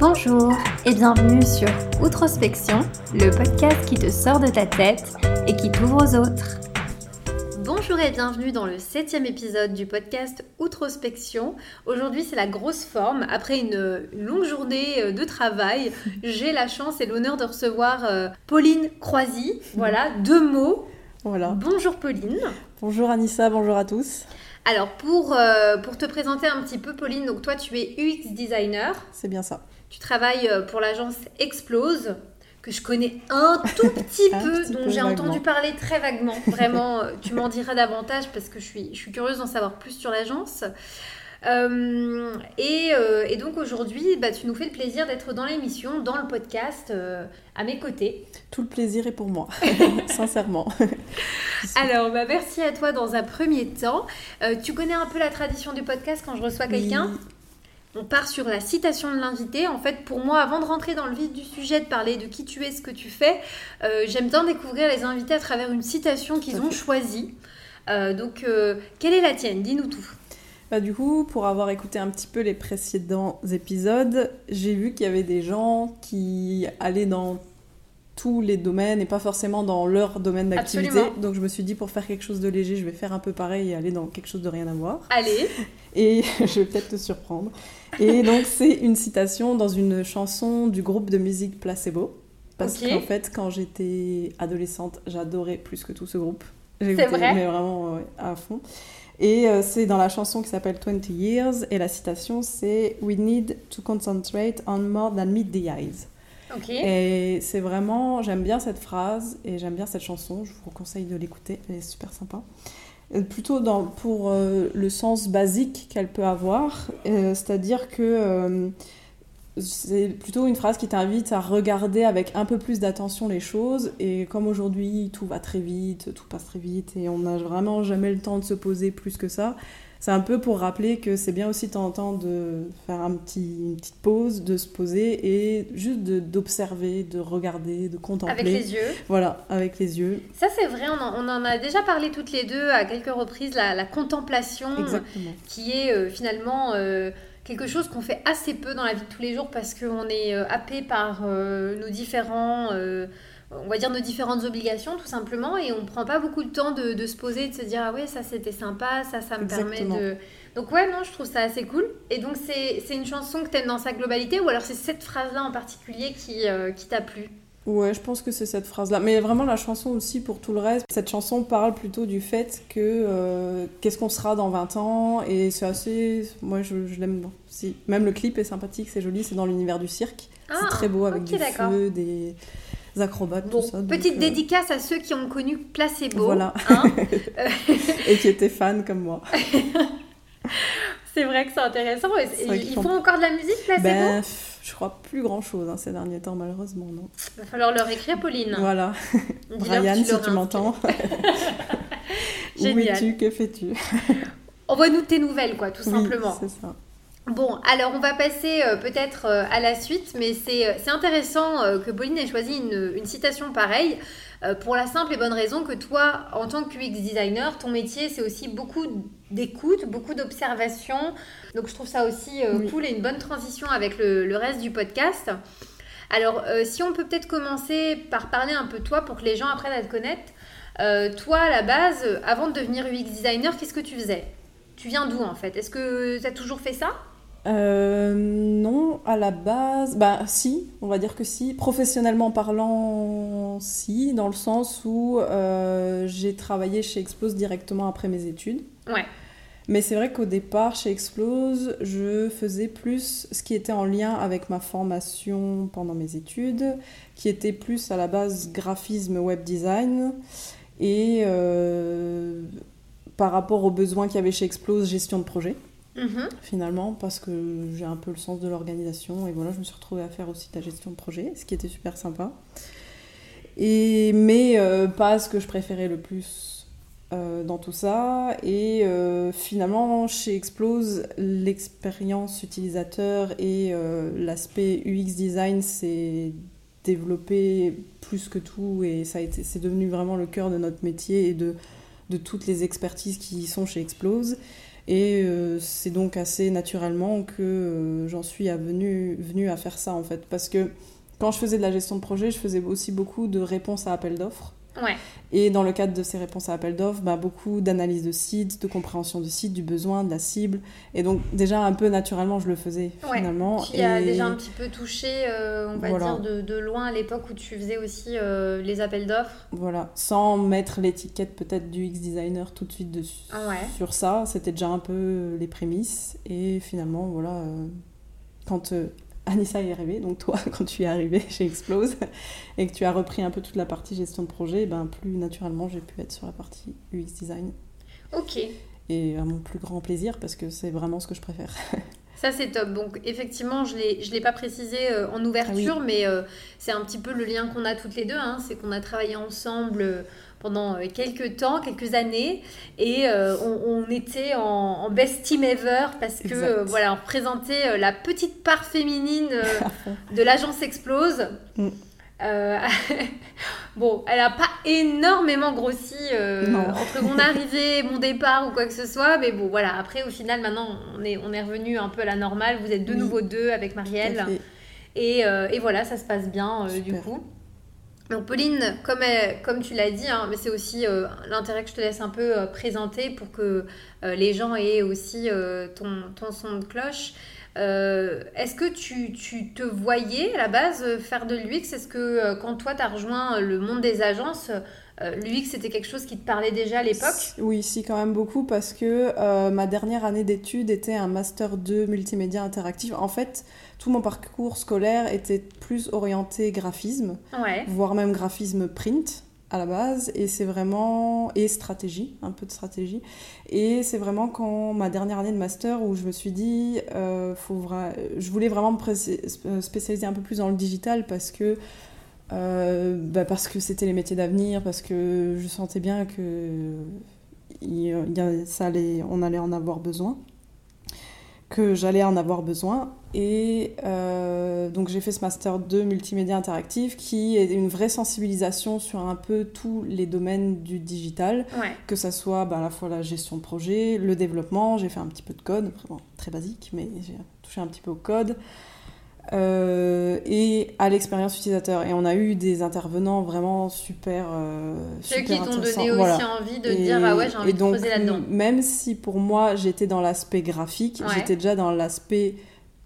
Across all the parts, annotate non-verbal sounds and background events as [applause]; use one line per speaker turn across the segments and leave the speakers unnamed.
Bonjour et bienvenue sur Outrospection, le podcast qui te sort de ta tête et qui t'ouvre aux autres. Bonjour et bienvenue dans le septième épisode du podcast Outrospection. Aujourd'hui c'est la grosse forme. Après une, longue journée euh, de travail, [laughs] j'ai la chance et l'honneur de recevoir euh, Pauline Croisy. Voilà, deux mots.
Voilà.
Bonjour Pauline.
Bonjour Anissa, bonjour à tous.
Alors pour, euh, pour te présenter un petit peu Pauline, donc toi tu es UX designer.
C'est bien ça.
Tu travailles euh, pour l'agence Explose, que je connais un tout [laughs] petit peu, dont j'ai entendu parler très vaguement. Vraiment, euh, tu m'en diras davantage parce que je suis, je suis curieuse d'en savoir plus sur l'agence. Euh, et, donc aujourd'hui, bah, tu nous fais le plaisir d'être dans l'émission, dans le podcast, à mes côtés.
Tout le plaisir est pour moi, [laughs] sincèrement. [laughs]
Alors, bah, merci à toi dans un premier temps. tu connais un peu la tradition du podcast quand je reçois quelqu'un? On part sur la citation de l'invité. En fait, pour moi, avant de rentrer dans le vif du sujet, de parler de qui tu es, ce que tu fais, euh, j'aime bien découvrir les invités à travers une citation qu'ils ont choisie. Euh, donc, euh, quelle est la tienne? Dis-nous tout.
Bah, du coup, pour avoir écouté un petit peu les précédents épisodes, j'ai vu qu'il y avait des gens qui allaient dans tous les domaines et pas forcément dans leur domaine d'activité. Donc je me suis dit pour faire quelque chose de léger, je vais faire un peu pareil et aller dans quelque chose de rien à voir.
Allez. [laughs]
Et [laughs] je vais peut-être te surprendre. Et donc c'est une citation dans une chanson du groupe de musique Placebo. Parce qu'en fait, quand j'étais adolescente, j'adorais plus que tout ce groupe.
J'ai vrai
mais vraiment à fond. Et euh, c'est dans la chanson qui s'appelle 20 Years, et la citation c'est We need to concentrate on more than meet the eyes. Et c'est vraiment, j'aime bien cette phrase et j'aime bien cette chanson. Je vous conseille de l'écouter, elle est super sympa. Euh, plutôt pour euh, le sens basique qu'elle peut avoir, euh, c'est-à-dire que c'est plutôt une phrase qui t'invite à regarder avec un peu plus d'attention les choses. Et comme aujourd'hui tout va très vite, tout passe très vite et on n'a vraiment jamais le temps de se poser plus que ça, c'est un peu pour rappeler que c'est bien aussi de temps en temps de faire un petit, une petite pause, de se poser et juste d'observer, de, regarder, de contempler.
Avec les yeux.
Voilà, avec les yeux.
Ça c'est vrai, on en, on en, a déjà parlé toutes les deux à quelques reprises, la, contemplation qui est euh, finalement... Euh, quelque chose qu'on fait assez peu dans la vie de tous les jours parce qu'on est euh, happé par nos différents on va dire nos différentes obligations tout simplement et on prend pas beaucoup de temps de, se poser de se dire ah ouais ça c'était sympa ça ça me permet de donc ouais non je trouve ça assez cool et donc c'est une chanson que tu aimes dans sa globalité ou alors c'est cette phrase là en particulier qui, euh, qui t'a plu?
Ouais, je pense que c'est cette phrase-là. Mais vraiment, la chanson aussi, pour tout le reste, cette chanson parle plutôt du fait que euh, qu'est-ce qu'on sera dans 20 ans. Et c'est assez. Moi, je, l'aime. Si. Même le clip est sympathique, c'est joli, c'est dans l'univers du cirque. c'est ah, très beau avec du feu, des acrobates, tout ça.
Petite euh, dédicace à ceux qui ont connu Placebo.
Voilà. Hein [laughs] et qui étaient fans comme moi. [laughs]
c'est vrai que c'est intéressant. ils, font... encore de la musique, Placebo ben,
Je crois plus grand chose hein, ces derniers temps, malheureusement. Non.
Il va falloir leur écrire, Pauline.
Voilà. [laughs] Brian, si tu m'entends. Où es-tu? Que fais-tu?
Envoie-nous tes nouvelles, quoi, tout
oui,
simplement.
C'est ça.
Bon, alors on va passer euh, peut-être euh, à la suite, mais c'est euh, intéressant que Pauline ait choisi une, citation pareille, pour la simple et bonne raison que toi, en tant que UX designer, ton métier, c'est aussi beaucoup d'écoute, beaucoup d'observation. Donc je trouve ça aussi cool et une bonne transition avec le, reste du podcast. Alors, si on peut peut-être commencer par parler un peu de toi pour que les gens apprennent à te connaître. toi, à la base, avant de devenir UX designer, qu'est-ce que tu faisais? Tu viens d'où en fait? Est-ce que tu as toujours fait ça?
Euh, non, à la base, bah si, on va dire que si. Professionnellement parlant, si, dans le sens où euh, j'ai travaillé chez Explose directement après mes études.
Ouais.
Mais c'est vrai qu'au départ, chez Explose, je faisais plus ce qui était en lien avec ma formation pendant mes études, qui était plus à la base graphisme, web design, et euh, par rapport aux besoins qu'il y avait chez Explose, gestion de projet. Mhm. finalement, parce que j'ai un peu le sens de l'organisation. Et voilà, je me suis retrouvée à faire aussi la gestion de projet, ce qui était super sympa. Et, mais euh, pas ce que je préférais le plus euh, dans tout ça. Et euh, finalement, chez Explose, l'expérience utilisateur et l'aspect UX design s'est développé plus que tout. Et ça c'est devenu vraiment le cœur de notre métier et de, de toutes les expertises qui sont chez Explose. Et c'est donc assez naturellement que j'en suis venue, venue à faire ça en fait. Parce que quand je faisais de la gestion de projet, je faisais aussi beaucoup de réponses à appels d'offres. Et dans le cadre de ces réponses à appel d'offres, bah, beaucoup d'analyse de site, de compréhension du site, du besoin, de la cible. Et donc déjà un peu naturellement, je le faisais finalement.
Tu as déjà un petit peu touché, euh, on va dire, de, loin à l'époque où tu faisais aussi euh, les appels d'offres.
Voilà, sans mettre l'étiquette peut-être du X-designer tout de suite dessus, ah sur ça. C'était déjà un peu les prémices. Et finalement, voilà, euh, quand Anissa est arrivée, donc toi, [laughs] quand tu es arrivée chez Explose et que tu as repris un peu toute la partie gestion de projet, ben plus naturellement j'ai pu être sur la partie UX design.
Ok.
Et à mon plus grand plaisir parce que c'est vraiment ce que je préfère. [laughs]
Ça, c'est top. Donc, effectivement, je ne l'ai pas précisé euh, en ouverture, ah mais euh, c'est un petit peu le lien qu'on a toutes les deux. Hein. c'est qu'on a travaillé ensemble euh, pendant quelques temps, quelques années, et on, était en, best team ever parce que, voilà, on représentait la petite part féminine [laughs] de l'agence Explose. Mm. Euh, [laughs] bon, elle n'a pas énormément grossi euh, entre mon [laughs] arrivée, mon départ ou quoi que ce soit, mais bon, voilà. Après, au final, maintenant, on est, on est revenu un peu à la normale. Vous êtes de nouveau deux avec Marielle. Et, euh, et, voilà, ça se passe bien du coup. Donc Pauline, comme, tu l'as dit, hein, mais c'est aussi l'intérêt que je te laisse un peu présenter pour que les gens aient aussi ton, ton son de cloche. Euh, est-ce que tu, tu, te voyais à la base faire de l'UX? Est-ce que euh, quand toi, tu as rejoint le monde des agences, euh, l'UX, c'était quelque chose qui te parlait déjà à l'époque?
Oui, si, quand même beaucoup, parce que ma dernière année d'études était un Master 2 multimédia interactif. En fait, tout mon parcours scolaire était plus orienté graphisme, voire même graphisme print à la base. Et c'est vraiment et stratégie un peu de stratégie. Et c'est vraiment quand ma dernière année de master où je me suis dit euh, faut je voulais vraiment me spécialiser un peu plus dans le digital parce que euh, bah parce que c'était les métiers d'avenir parce que je sentais bien que il, ça allait, on allait en avoir besoin que j'allais en avoir besoin. Et euh, donc j'ai fait ce master 2 multimédia interactif qui est une vraie sensibilisation sur un peu tous les domaines du digital, que ça soit bah, à la fois la gestion de projet, le développement, j'ai fait un petit peu de code, vraiment très basique, mais j'ai touché un petit peu au code. Euh, et à l'expérience utilisateur. Et on a eu des intervenants vraiment super. Euh,
Ceux qui t'ont donné aussi envie de dire Ah ouais, j'ai envie de creuser là-dedans.
Même si pour moi j'étais dans l'aspect graphique, j'étais déjà dans l'aspect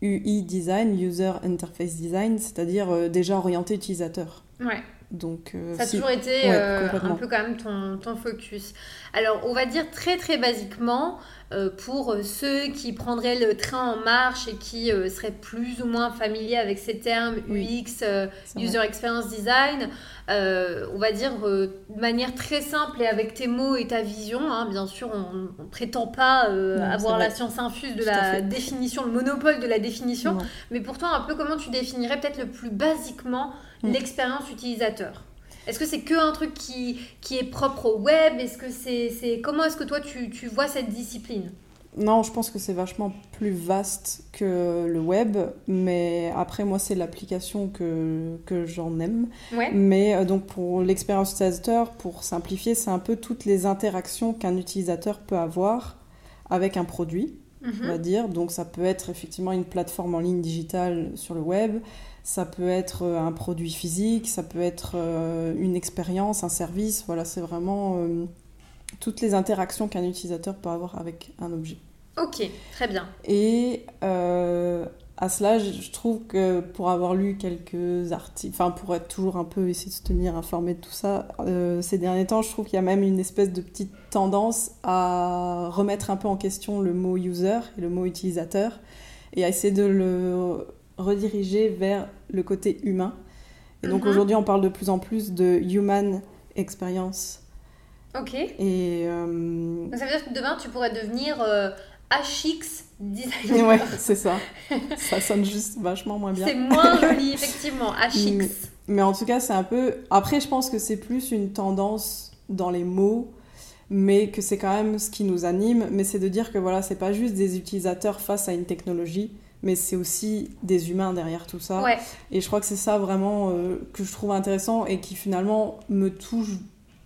UI design, User Interface Design, c'est-à-dire euh, déjà orienté utilisateur.
Ouais.
Donc, euh,
ça a toujours été un peu quand même ton, ton, focus. Alors, on va dire très très basiquement, euh, pour ceux qui prendraient le train en marche et qui euh, seraient plus ou moins familiers avec ces termes UX, euh, User Experience Design, on va dire de manière très simple et avec tes mots et ta vision. Hein, bien sûr, on ne prétend pas avoir la science infuse de la définition, le monopole de la définition, mais pourtant un peu comment tu définirais peut-être le plus basiquement mm. l'expérience utilisateur. Est-ce que c'est que un truc qui, qui est propre au web? Est-ce que c'est, comment est-ce que toi tu, tu vois cette discipline?
Non, je pense que c'est vachement plus vaste que le web, mais après moi c'est l'application que, que j'en aime. Mais euh, donc pour l'expérience utilisateur, pour simplifier, c'est un peu toutes les interactions qu'un utilisateur peut avoir avec un produit, on mhm. va dire. Donc ça peut être effectivement une plateforme en ligne digitale sur le web, ça peut être euh, un produit physique, ça peut être euh, une expérience, un service. Voilà, c'est vraiment euh, toutes les interactions qu'un utilisateur peut avoir avec un objet.
Ok, très bien.
Et à cela, je trouve que pour avoir lu quelques articles, enfin pour être toujours un peu essayer de se tenir informé de tout ça, ces derniers temps, je trouve qu'il y a même une espèce de petite tendance à remettre un peu en question le mot user et le mot utilisateur et à essayer de le rediriger vers le côté humain. Et donc mhm. aujourd'hui, on parle de plus en plus de human experience.
Ok.
Et euh,
ça veut dire que demain, tu pourrais devenir euh, HX designer.
Ouais, c'est ça. ça sonne juste vachement moins bien.
C'est moins [laughs] joli, effectivement, HX.
Mais, en tout cas, c'est un peu. Après, je pense que c'est plus une tendance dans les mots mais que c'est quand même ce qui nous anime, mais c'est de dire que voilà, c'est pas juste des utilisateurs face à une technologie, mais c'est aussi des humains derrière tout ça. Et je crois que c'est ça vraiment euh, que je trouve intéressant et qui finalement me touche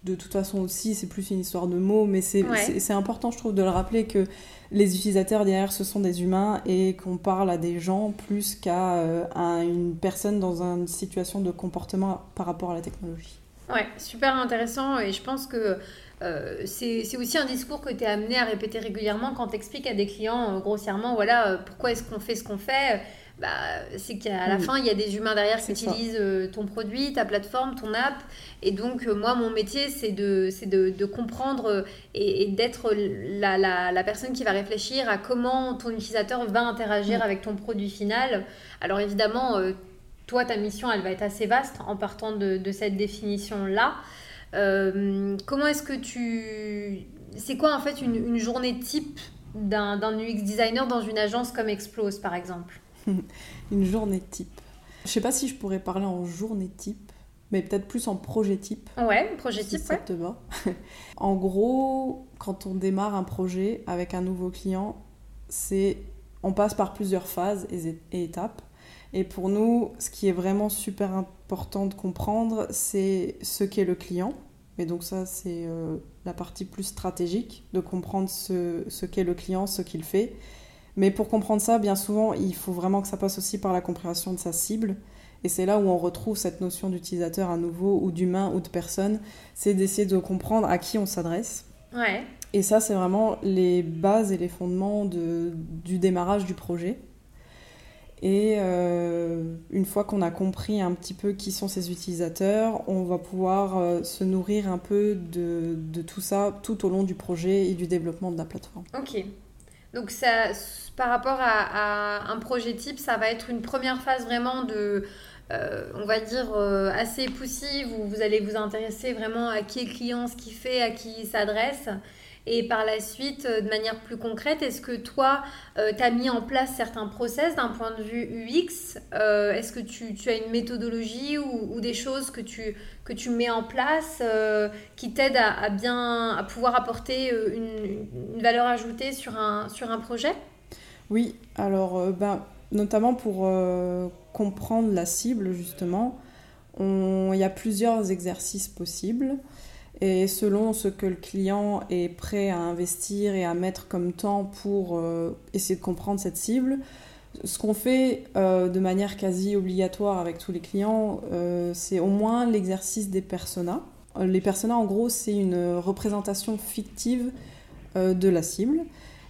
de toute façon aussi, c'est plus une histoire de mots, mais c'est important, je trouve, de le rappeler que les utilisateurs derrière, ce sont des humains et qu'on parle à des gens plus qu'à euh, une personne dans une situation de comportement par rapport à la technologie.
Ouais, super intéressant et je pense que euh, c'est aussi un discours que tu es amené à répéter régulièrement quand tu expliques à des clients euh, grossièrement, voilà, pourquoi est-ce qu'on fait ce qu'on fait bah, c'est qu'à la fin, il y a des humains derrière qui utilisent euh, ton produit, ta plateforme, ton app. Et donc, euh, moi, mon métier, c'est de, de, de, comprendre euh, et, d'être la, la, la, personne qui va réfléchir à comment ton utilisateur va interagir avec ton produit final. Alors, évidemment, toi, ta mission, elle va être assez vaste en partant de, de cette définition-là. comment est-ce que tu... C'est quoi, en fait, une, une journée type d'un UX designer dans une agence comme Explose, par exemple? [laughs]
une journée type. Je sais pas si je pourrais parler en journée type, mais peut-être plus en projet type.
Ouais, projet type,
ça te va. [laughs] en gros, quand on démarre un projet avec un nouveau client, c'est on passe par plusieurs phases et, étapes. Et pour nous, ce qui est vraiment super important de comprendre, c'est ce qu'est le client. Et donc ça, c'est euh, la partie plus stratégique, de comprendre ce, ce qu'est le client, ce qu'il fait, mais pour comprendre ça, bien souvent, il faut vraiment que ça passe aussi par la compréhension de sa cible. Et c'est là où on retrouve cette notion d'utilisateur à nouveau, ou d'humain, ou de personne. C'est d'essayer de comprendre à qui on s'adresse.
Ouais.
Et ça, c'est vraiment les bases et les fondements de, du démarrage du projet. Et euh, une fois qu'on a compris un petit peu qui sont ces utilisateurs, on va pouvoir euh, se nourrir un peu de, de, tout ça tout au long du projet et du développement de la plateforme.
Ok. Donc ça, par rapport à, un projet type, ça va être une première phase vraiment de, euh, on va dire, euh, assez poussive où vous allez vous intéresser vraiment à qui est client, ce qu'il fait, à qui il s'adresse. Et par la suite, euh, de manière plus concrète, est-ce que toi, euh, tu as mis en place certains process d'un point de vue UX euh, Est-ce que tu, as une méthodologie ou, des choses que tu, que tu mets en place qui t'aident à, bien à pouvoir apporter une, valeur ajoutée sur un, sur un projet?
Oui, alors ben, notamment pour comprendre la cible, justement, il y a plusieurs exercices possibles. Et selon ce que le client est prêt à investir et à mettre comme temps pour euh, essayer de comprendre cette cible, ce qu'on fait euh, de manière quasi obligatoire avec tous les clients, euh, c'est au moins l'exercice des personas. Les personas, en gros, c'est une représentation fictive de la cible.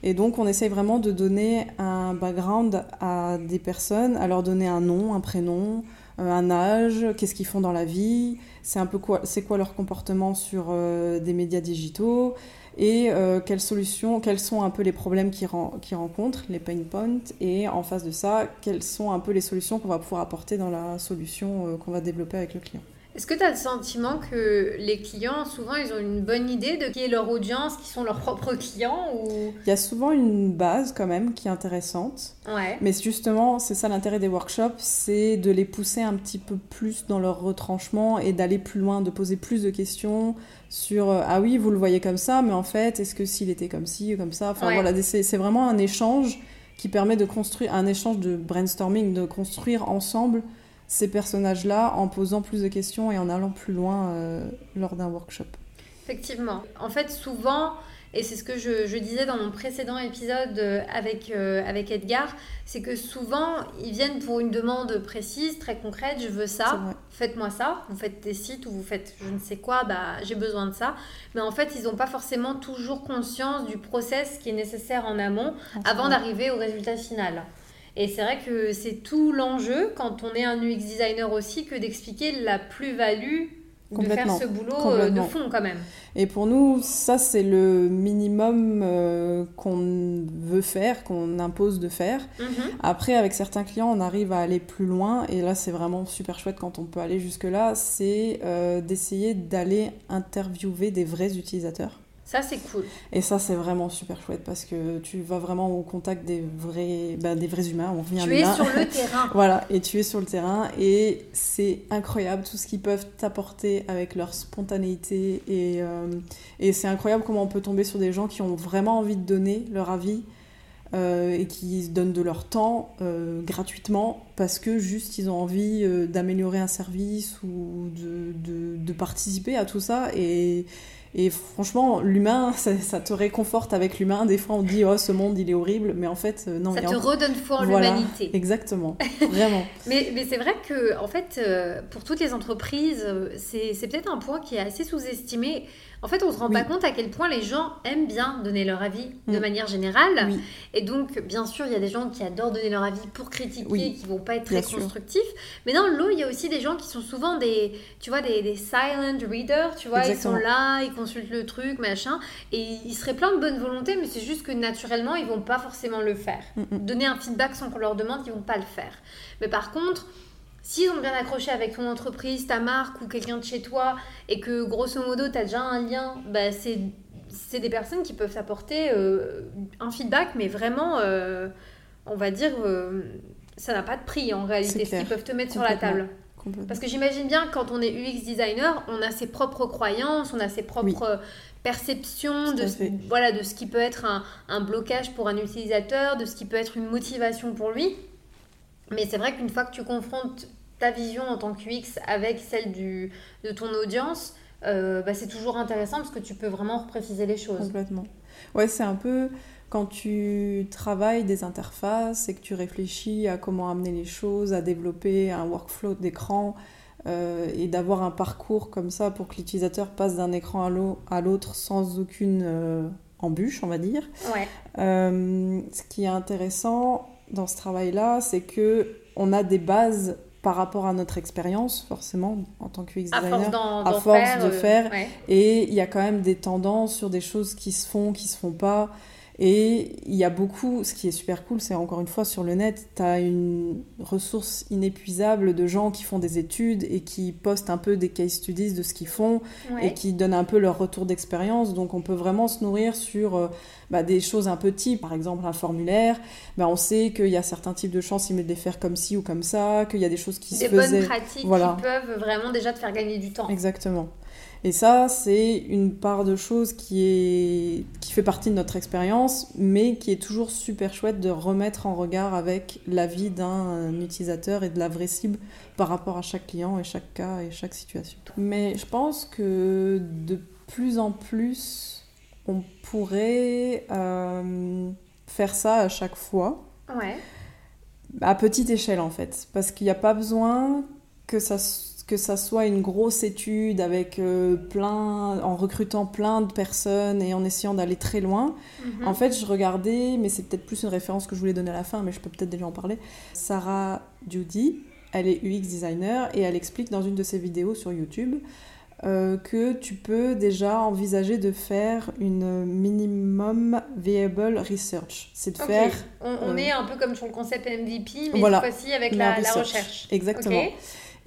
Et donc, on essaye vraiment de donner un background à des personnes, à leur donner un nom, un prénom, un âge, qu'est-ce qu'ils font dans la vie, c'est un peu quoi, c'est quoi leur comportement sur euh, des médias digitaux et euh, quelles solutions, quels sont un peu les problèmes qu'ils, rencontrent, les pain points, et en face de ça, quelles sont un peu les solutions qu'on va pouvoir apporter dans la solution euh, qu'on va développer avec le client.
Est-ce que tu as le sentiment que les clients, souvent, ils ont une bonne idée de qui est leur audience, qui sont leurs propres clients ou...
Il y a souvent une base quand même qui est intéressante.
Ouais.
Mais justement, c'est ça l'intérêt des workshops, c'est de les pousser un petit peu plus dans leur retranchement et d'aller plus loin, de poser plus de questions sur euh, ah oui, vous le voyez comme ça, mais en fait, est-ce que s'il était comme ci ou comme ça? Enfin voilà, c'est vraiment un échange qui permet de construire, un échange de brainstorming, de construire ensemble ces personnages-là en posant plus de questions et en allant plus loin euh, lors d'un workshop.
Effectivement. En fait, souvent, et c'est ce que je, disais dans mon précédent épisode euh, avec, euh, avec Edgar, c'est que souvent, ils viennent pour une demande précise, très concrète, je veux ça, faites-moi ça, vous faites des sites ou vous faites je ne sais quoi, bah, j'ai besoin de ça. Mais en fait, ils n'ont pas forcément toujours conscience du process qui est nécessaire en amont avant d'arriver au résultat final. Et c'est vrai que c'est tout l'enjeu quand on est un UX designer aussi que d'expliquer la plus-value de faire ce boulot euh, de fond quand même.
Et pour nous, ça c'est le minimum euh, qu'on veut faire, qu'on impose de faire. Mhm. Après, avec certains clients, on arrive à aller plus loin. Et là, c'est vraiment super chouette quand on peut aller jusque-là. C'est euh, d'essayer d'aller interviewer des vrais utilisateurs.
Ça, c'est cool.
Et ça, c'est vraiment super chouette parce que tu vas vraiment au contact des vrais, ben, des vrais humains. On
revient tu es sur le [laughs] terrain.
voilà, et tu es sur le terrain et c'est incroyable tout ce qu'ils peuvent t'apporter avec leur spontanéité. Et, euh, et c'est incroyable comment on peut tomber sur des gens qui ont vraiment envie de donner leur avis euh, et qui donnent de leur temps euh, gratuitement parce que juste ils ont envie d'améliorer un service ou de, de, de, participer à tout ça. Et, et franchement, l'humain, [laughs] ça, te réconforte avec l'humain. Des fois, on dit, oh, ce monde, il est horrible. Mais en fait, non.
Ça te redonne foi en l'humanité.
Exactement. [laughs] Vraiment.
mais mais c'est vrai que, en fait, pour toutes les entreprises, c'est peut-être un point qui est assez sous-estimé. En fait, on se rend pas compte à quel point les gens aiment bien donner leur avis de mm. manière générale. Et donc, bien sûr, il y a des gens qui adorent donner leur avis pour critiquer, qui vont pas être très constructifs. Mais dans l'eau, il y a aussi des gens qui sont souvent des, tu vois, des, silent readers, tu vois, ils sont là, ils consultent le truc, machin, et ils seraient plein de bonne volonté, mais c'est juste que naturellement, ils vont pas forcément le faire. Mm, mm. Donner un feedback sans qu'on leur demande, ils vont pas le faire. Mais par contre, S'ils ont bien accroché avec ton entreprise, ta marque ou quelqu'un de chez toi, et que grosso modo, tu as déjà un lien, bah, c'est des personnes qui peuvent t'apporter euh, un feedback, mais vraiment, euh, on va dire, euh, ça n'a pas de prix en réalité, ce qu'ils peuvent te mettre sur la table. Parce que j'imagine bien, quand on est UX designer, on a ses propres croyances, on a ses propres perceptions de, voilà, de ce qui peut être un, un blocage pour un utilisateur, de ce qui peut être une motivation pour lui. Mais c'est vrai qu'une fois que tu confrontes ta vision en tant que UX avec celle du, de ton audience, euh, bah, c'est toujours intéressant parce que tu peux vraiment repréciser les choses.
Complètement. Ouais, c'est un peu quand tu travailles des interfaces et que tu réfléchis à comment amener les choses, à développer un workflow d'écran euh, et d'avoir un parcours comme ça pour que l'utilisateur passe d'un écran à l'autre sans aucune euh, embûche, on va dire.
Ouais.
ce qui est intéressant dans ce travail-là, c'est que on a des bases par rapport à notre expérience, forcément, en tant que UX designer,
à force,
de faire. Euh, et il y a quand même des tendances sur des choses qui se font, qui se font pas. Et il y a beaucoup, ce qui est super cool, c'est encore une fois sur le net, tu as une ressource inépuisable de gens qui font des études et qui postent un peu des case studies de ce qu'ils font et qui donnent un peu leur retour d'expérience. Donc on peut vraiment se nourrir sur euh, bah, des choses un peu types, par exemple un formulaire. Bah, on sait qu'il y a certains types de chances, il de les faire comme ci ou comme ça, qu'il y a des choses qui se faisaient.
Des bonnes pratiques qui peuvent vraiment déjà te faire gagner du temps.
Exactement. Et ça, c'est une part de choses qui, est, qui fait partie de notre expérience, mais qui est toujours super chouette de remettre en regard avec l'avis d'un utilisateur et de la vraie cible par rapport à chaque client et chaque cas et chaque situation. Mais je pense que de plus en plus, on pourrait euh, faire ça à chaque fois.
Ouais.
À petite échelle en fait. Parce qu'il n'y a pas besoin que ça que ça soit une grosse étude avec euh, plein, en recrutant plein de personnes et en essayant d'aller très loin. Mhm. En fait, je regardais, mais c'est peut-être plus une référence que je voulais donner à la fin, mais je peux peut-être déjà en parler. Sarah Judy, elle est UX designer et elle explique dans une de ses vidéos sur YouTube euh, que tu peux déjà envisager de faire une minimum viable research. C'est de faire.
On, euh, est un peu comme sur le concept MVP, mais cette fois-ci avec la, recherche.
Exactement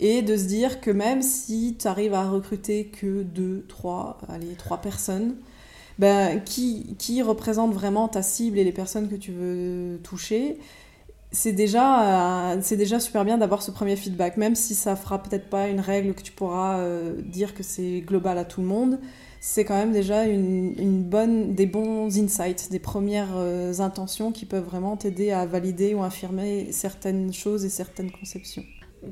et de se dire que même si tu arrives à recruter que deux, trois, allez, trois personnes, ben, qui, qui représente vraiment ta cible et les personnes que tu veux toucher, c'est déjà, c'est déjà super bien d'avoir ce premier feedback, même si ça fera peut-être pas une règle que tu pourras euh, dire que c'est global à tout le monde. C'est quand même déjà une, une, bonne, des bons insights, des premières euh, intentions qui peuvent vraiment t'aider à valider ou affirmer certaines choses et certaines conceptions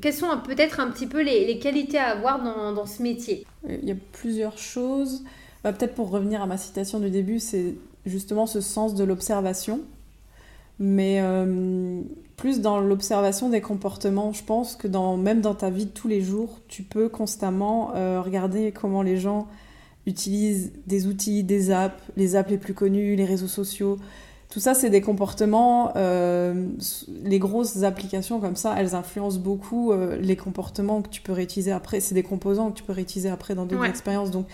quelles sont peut-être un petit peu les, qualités à avoir dans, ce métier
Il y a plusieurs choses. Bah, peut-être pour revenir à ma citation du début, c'est justement ce sens de l'observation. Mais euh, plus dans l'observation des comportements, je pense que même dans ta vie de tous les jours, tu peux constamment euh, regarder comment les gens utilisent des outils, des apps, les apps les plus connues, les réseaux sociaux, tout ça, c'est des comportements. Euh, les grosses applications comme ça, elles influencent beaucoup euh, les comportements que tu peux réutiliser après. C'est des composants que tu peux réutiliser après dans d'autres expériences. Donc,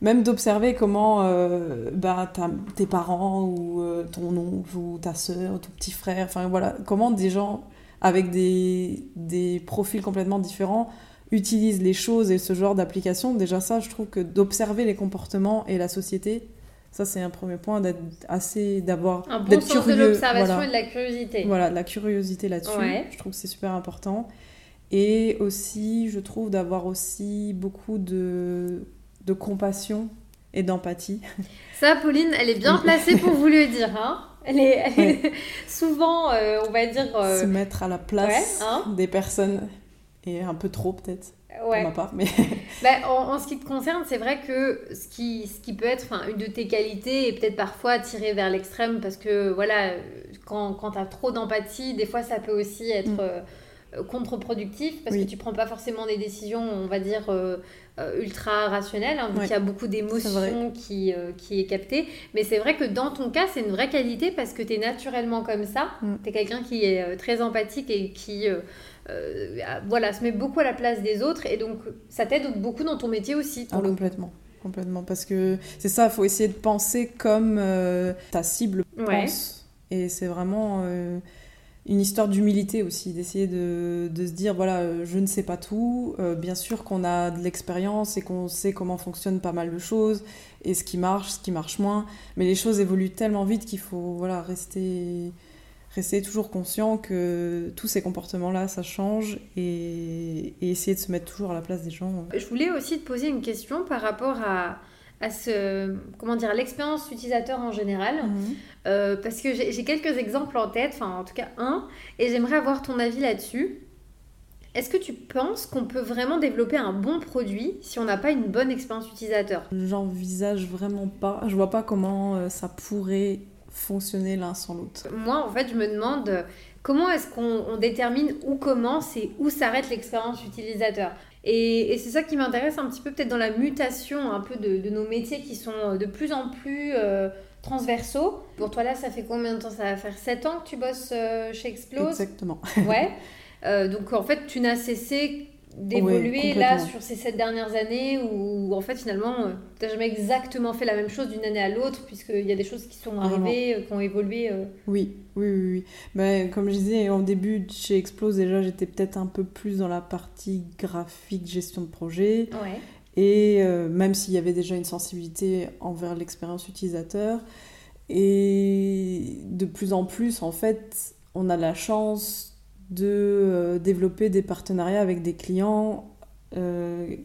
même d'observer comment euh, bah, tes parents ou ton oncle ou ta soeur ou ton petit frère, enfin voilà, comment des gens avec des, des profils complètement différents utilisent les choses et ce genre d'application. Déjà, ça, je trouve que d'observer les comportements et la société, ça, c'est un premier point, d'être assez, d'avoir,
un bon sens de l'observation et de la curiosité.
Voilà, de la curiosité là-dessus. Je trouve que c'est super important. Et aussi, je trouve d'avoir aussi beaucoup de, de compassion et d'empathie. [laughs]
Ça, Pauline, elle est bien placée pour vous le dire. Hein Elle est, [laughs] souvent, on va dire...
Se mettre à la place hein. des personnes, et un peu trop peut-être. Ouais. Pour mais... [laughs]
Bah, en, ce qui te concerne, c'est vrai que ce qui, ce qui peut être une de tes qualités et peut-être parfois tiré vers l'extrême parce que voilà, quand, quand tu as trop d'empathie, des fois ça peut aussi être mm. euh, contre-productif parce que tu prends pas forcément des décisions, on va dire, euh, euh, ultra rationnelles, hein, il y a beaucoup d'émotions qui, qui est captée. Mais c'est vrai que dans ton cas, c'est une vraie qualité parce que tu es naturellement comme ça. Mm. Tu es quelqu'un qui est très empathique et qui euh, voilà, se met beaucoup à la place des autres et donc ça t'aide beaucoup dans ton métier aussi.
Ah, complètement. Complètement, parce que c'est ça, il faut essayer de penser comme euh, ta cible pense. Et c'est vraiment euh, une histoire d'humilité aussi, d'essayer de, de, se dire, voilà, je ne sais pas tout. bien sûr qu'on a de l'expérience et qu'on sait comment fonctionnent pas mal de choses, et ce qui marche, ce qui marche moins. Mais les choses évoluent tellement vite qu'il faut voilà, rester rester toujours conscient que tous ces comportements-là, ça change et, essayer de se mettre toujours à la place des gens.
Je voulais aussi te poser une question par rapport à, à ce, comment dire, l'expérience utilisateur en général, mhm. euh, parce que j'ai quelques exemples en tête, enfin en tout cas un, et j'aimerais avoir ton avis là-dessus. Est-ce que tu penses qu'on peut vraiment développer un bon produit si on n'a pas une bonne expérience utilisateur?
J'envisage vraiment pas. Je vois pas comment euh, ça pourrait fonctionner l'un sans l'autre
Moi, en fait, je me demande comment est-ce qu'on détermine où commence et où s'arrête l'expérience utilisateur? Et, c'est ça qui m'intéresse un petit peu peut-être dans la mutation un peu de, nos métiers qui sont de plus en plus euh, transversaux. Pour toi là, ça fait combien de temps? Ça va faire 7 ans que tu bosses euh, chez Explose?
Exactement.
Ouais. Euh, donc en fait, tu n'as cessé d'évoluer là sur ces sept dernières années où en fait finalement euh, tu n'as jamais exactement fait la même chose d'une année à l'autre puisqu'il y a des choses qui sont arrivées, euh, qui ont évolué. Euh.
Oui, oui, oui. oui. Ben, comme je disais, au début chez Explose déjà j'étais peut-être un peu plus dans la partie graphique, gestion de projet.
Ouais.
Et même s'il y avait déjà une sensibilité envers l'expérience utilisateur. Et de plus en plus, en fait, on a la chance de euh, développer des partenariats avec des clients euh,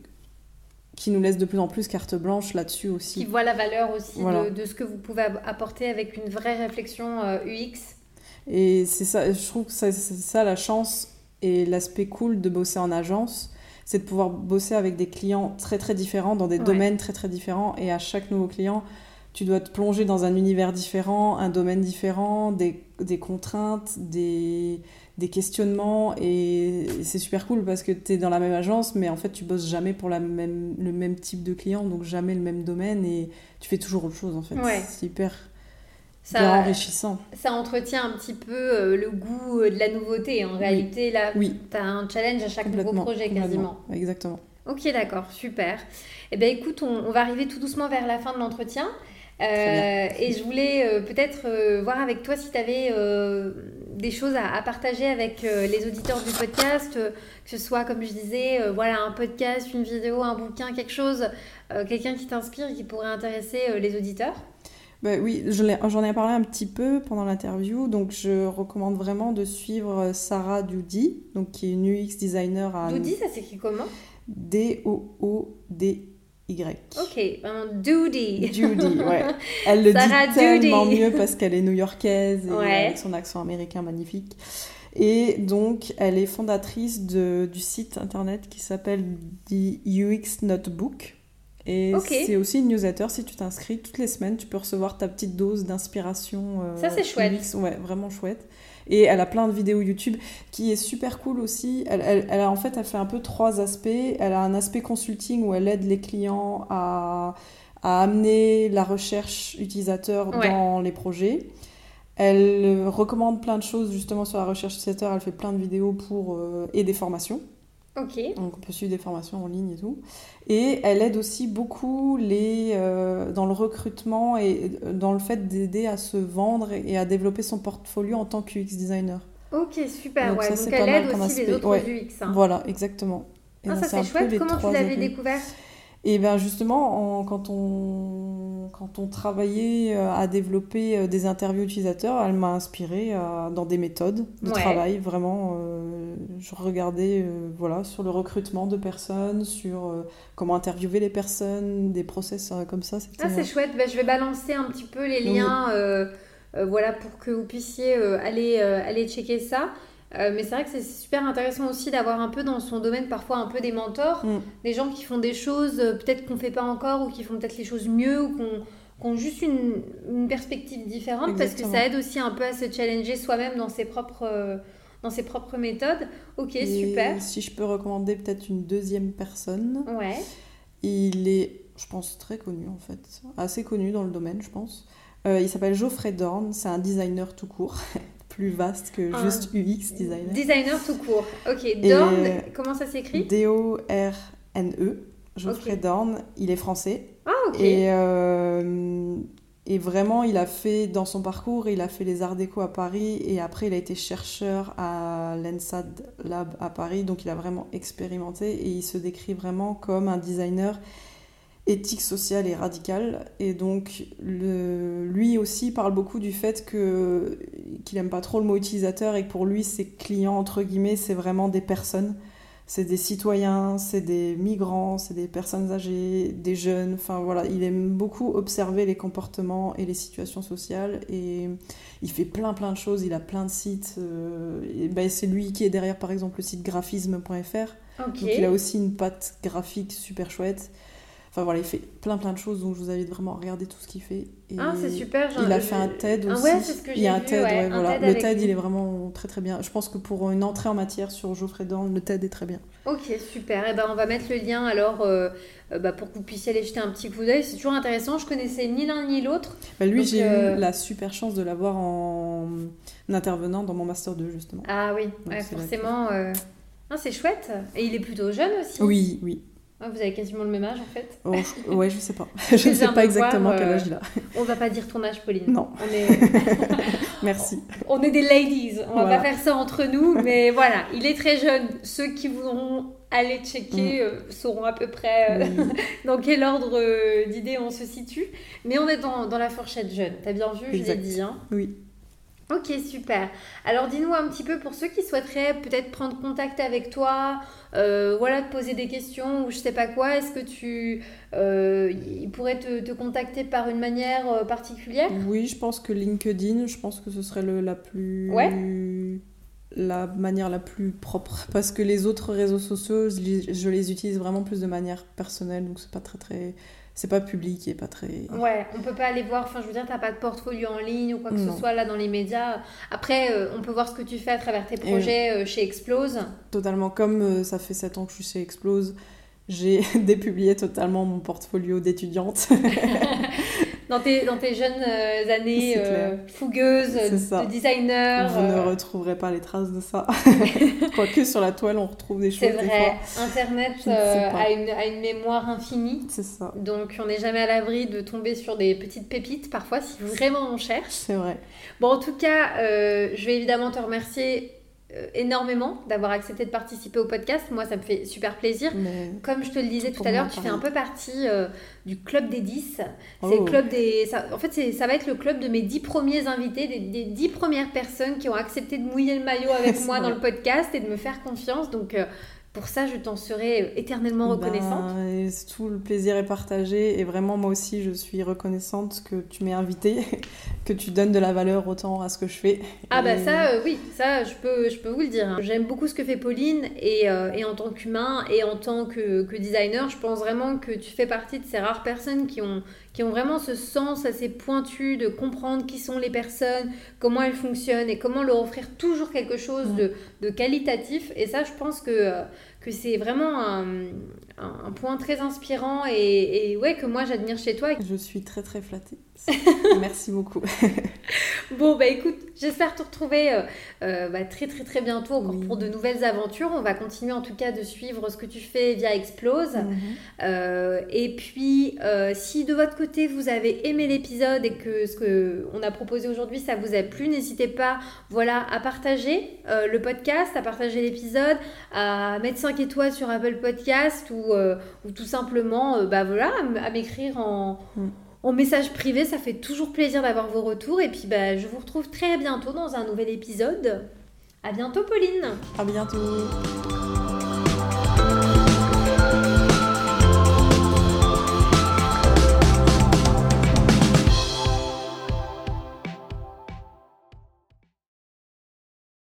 qui nous laissent de plus en plus carte blanche là-dessus aussi.
Qui voient la valeur aussi de, ce que vous pouvez apporter avec une vraie réflexion UX. Euh,
et c'est ça, je trouve que c'est ça la chance et l'aspect cool de bosser en agence, c'est de pouvoir bosser avec des clients très très différents, dans des domaines très très différents, et à chaque nouveau client, tu dois te plonger dans un univers différent, un domaine différent, des, des contraintes, des, des questionnements et c'est super cool parce que tu es dans la même agence mais en fait tu bosses jamais pour la même, le même type de client donc jamais le même domaine et tu fais toujours autre chose en fait. C'est hyper, ça, enrichissant.
Ça entretient un petit peu euh, le goût euh, de la nouveauté en réalité là oui. tu as un challenge à chaque nouveau projet quasiment.
Exactement.
Ok d'accord super. eh bien écoute on, on va arriver tout doucement vers la fin de l'entretien. Euh, et je voulais euh, peut-être euh, voir avec toi si tu avais des choses à, partager avec les auditeurs du podcast, que ce soit, comme je disais, voilà, un podcast, une vidéo, un bouquin, quelque chose, quelqu'un qui t'inspire et qui pourrait intéresser les auditeurs?
Bah oui, j'en ai parlé un petit peu pendant l'interview, donc je recommande vraiment de suivre Sarah Doudi, donc qui est une UX designer à...
Doudi, ça s'écrit comment? Ok, vraiment Doody.
Judy, ouais. [laughs] Elle le dit tellement mieux parce qu'elle est new-yorkaise et avec son accent américain magnifique. Et donc, elle est fondatrice de, du site internet qui s'appelle The UX Notebook. Et c'est aussi une newsletter. Si tu t'inscris toutes les semaines, tu peux recevoir ta petite dose d'inspiration.
Euh, Ça, c'est chouette.
Ouais, vraiment chouette. Et elle a plein de vidéos YouTube qui est super cool aussi. Elle, elle, a, en fait, elle fait un peu trois aspects. Elle a un aspect consulting où elle aide les clients à, à amener la recherche utilisateur dans les projets. Elle recommande plein de choses justement sur la recherche utilisateur. Elle fait plein de vidéos pour, euh, et des formations. Donc on peut suivre des formations en ligne et tout. Et elle aide aussi beaucoup les, euh, dans le recrutement et euh, dans le fait d'aider à se vendre et à développer son portfolio en tant qu'UX designer.
Ok, super. Donc, ouais. Donc elle aide aussi les autres UX. Hein.
Voilà, exactement.
ah, ça c'est chouette. Comment tu l'avais découvert?
Et bien justement, quand, on, quand on travaillait euh, à développer euh, des interviews utilisateurs, elle m'a inspiré dans des méthodes de travail. Vraiment, euh, je regardais voilà, sur le recrutement de personnes, sur comment interviewer les personnes, des process comme ça.
Ah, c'est chouette. Ben, je vais balancer un petit peu les liens voilà, pour que vous puissiez aller, aller checker ça. Mais c'est vrai que c'est super intéressant aussi d'avoir un peu dans son domaine parfois un peu des mentors, mm. des gens qui font des choses peut-être qu'on ne fait pas encore ou qui font peut-être les choses mieux ou qu'on ont juste une, perspective différente parce que ça aide aussi un peu à se challenger soi-même dans ses propres dans ses propres méthodes. Ok, super.
Si je peux recommander peut-être une deuxième personne.
Ouais.
Il est, je pense, très connu en fait. Assez connu dans le domaine, je pense. Euh, il s'appelle Geoffrey Dorn, c'est un designer tout court. [laughs] plus vaste que ah. juste UX designer.
Designer tout court. Ok, Dorn, comment ça s'écrit?
D-O-R-N-E. Geoffrey Dorn, il est français.
Ah, ok.
Et euh, et vraiment, il a fait, dans son parcours, il a fait les arts déco à Paris et après, il a été chercheur à l'ENSAD Lab à Paris. Donc, il a vraiment expérimenté et il se décrit vraiment comme un designer éthique, social et radical. Et donc, le, lui aussi parle beaucoup du fait que, qu'il n'aime pas trop le mot utilisateur et que pour lui, ses clients, entre guillemets, c'est vraiment des personnes c'est des citoyens, c'est des migrants, c'est des personnes âgées, des jeunes. Enfin voilà, il aime beaucoup observer les comportements et les situations sociales et il fait plein plein de choses. Il a plein de sites. Euh, et ben, c'est lui qui est derrière par exemple le site graphisme.fr. Donc il a aussi une patte graphique super chouette. Enfin voilà, il fait plein plein de choses, donc je vous invite vraiment à regarder tout ce qu'il fait.
Et ah, c'est super.
il a fait un TED aussi.
Ah ouais, c'est ce que j'ai
Il y a un
TED,
ouais, voilà. le TED, il est vraiment très très bien. Je pense que pour une entrée en matière sur Geoffrey Dorn, le TED est très bien.
Ok, super. Et eh ben, on va mettre le lien alors euh, euh, bah, pour que vous puissiez aller jeter un petit coup d'œil. C'est toujours intéressant. Je connaissais ni l'un ni l'autre.
Bah, lui, j'ai eu euh, la super chance de l'avoir en intervenant dans mon Master 2, justement.
Ah oui, forcément. Ah, c'est chouette. Et il est plutôt jeune aussi.
Oui, oui.
Ah, vous avez quasiment le même âge en fait
oh, Ouais, je sais pas. [laughs] je ne sais pas exactement quel âge il a.
Euh, on va pas dire ton âge, Pauline.
Non.
On est... [laughs]
Merci.
On est des ladies. On va pas faire ça entre nous. Mais voilà, il est très jeune. Ceux qui voudront aller checker mm. euh, sauront à peu près euh, [laughs] dans quel ordre d'idées on se situe. Mais on est dans, dans la fourchette jeune. T'as bien vu, je l'ai dit. Hein
oui.
Ok, super. Alors dis-nous un petit peu pour ceux qui souhaiteraient peut-être prendre contact avec toi, euh, voilà, te poser des questions ou je sais pas quoi, est-ce que tu euh, ils pourraient te, contacter par une manière euh, particulière?
Oui, je pense que LinkedIn, je pense que ce serait le, la plus
ouais.
la manière la plus propre parce que les autres réseaux sociaux, je les utilise vraiment plus de manière personnelle, donc c'est pas très très c'est pas public et pas très.
Ouais, on peut pas aller voir. Enfin, je veux dire, t'as pas de portfolio en ligne ou quoi que ce soit là dans les médias. Après, euh, on peut voir ce que tu fais à travers tes projets euh, chez Explose.
Totalement. Comme euh, ça fait 7 ans que je suis chez Explose, j'ai [laughs] dépublié totalement mon portfolio d'étudiante. [laughs]
dans tes, dans tes jeunes euh, années euh, fougueuses de designer.
Vous ne euh. retrouverez pas les traces de ça. [laughs] Quoique sur la toile, on retrouve des choses.
C'est vrai. Internet a, une, a une mémoire infinie.
C'est ça.
Donc on n'est jamais à l'abri de tomber sur des petites pépites parfois si vraiment on cherche.
C'est vrai.
Bon, en tout cas, je vais évidemment te remercier euh, énormément d'avoir accepté de participer au podcast. Moi, ça me fait super plaisir. Comme je te le disais tout à l'heure, tu fais un peu partie euh, du club des 10. C'est le oh. club des. Ça, en fait, ça va être le club de mes 10 premiers invités, des, des 10 premières personnes qui ont accepté de mouiller le maillot avec [laughs] moi dans le podcast et de me faire confiance. Donc, euh, pour ça, je t'en serai éternellement ben, reconnaissante.
tout le plaisir est partagé et vraiment moi aussi je suis reconnaissante que tu m'aies invitée, [laughs] que tu donnes de la valeur autant à ce que je fais.
Ah bah ça euh, oui, ça je peux, je peux vous le dire. Hein. J'aime beaucoup ce que fait Pauline et, euh, et en tant qu'humain et en tant que, que, designer, je pense vraiment que tu fais partie de ces rares personnes qui ont, qui ont vraiment ce sens assez pointu de comprendre qui sont les personnes, comment elles fonctionnent et comment leur offrir toujours quelque chose de, de, qualitatif. Et ça, je pense que... Euh, que c'est vraiment un, un, point très inspirant et, et ouais, que moi j'admire chez toi.
Je suis très très flattée. [laughs] Merci beaucoup. [laughs]
bon, bah écoute, j'espère te retrouver euh, euh, bah, très très très bientôt encore pour de nouvelles aventures. On va continuer en tout cas de suivre ce que tu fais via Explose. Mhm. Euh, et puis, si de votre côté vous avez aimé l'épisode et que ce qu'on a proposé aujourd'hui ça vous a plu, n'hésitez pas voilà, à partager le podcast, à partager l'épisode, à mettre 5 étoiles sur Apple Podcast ou, ou tout simplement bah, voilà, à m'écrire en. Mm en message privé. Ça fait toujours plaisir d'avoir vos retours. Et puis, bah, je vous retrouve très bientôt dans un nouvel épisode. À bientôt, Pauline.
À bientôt.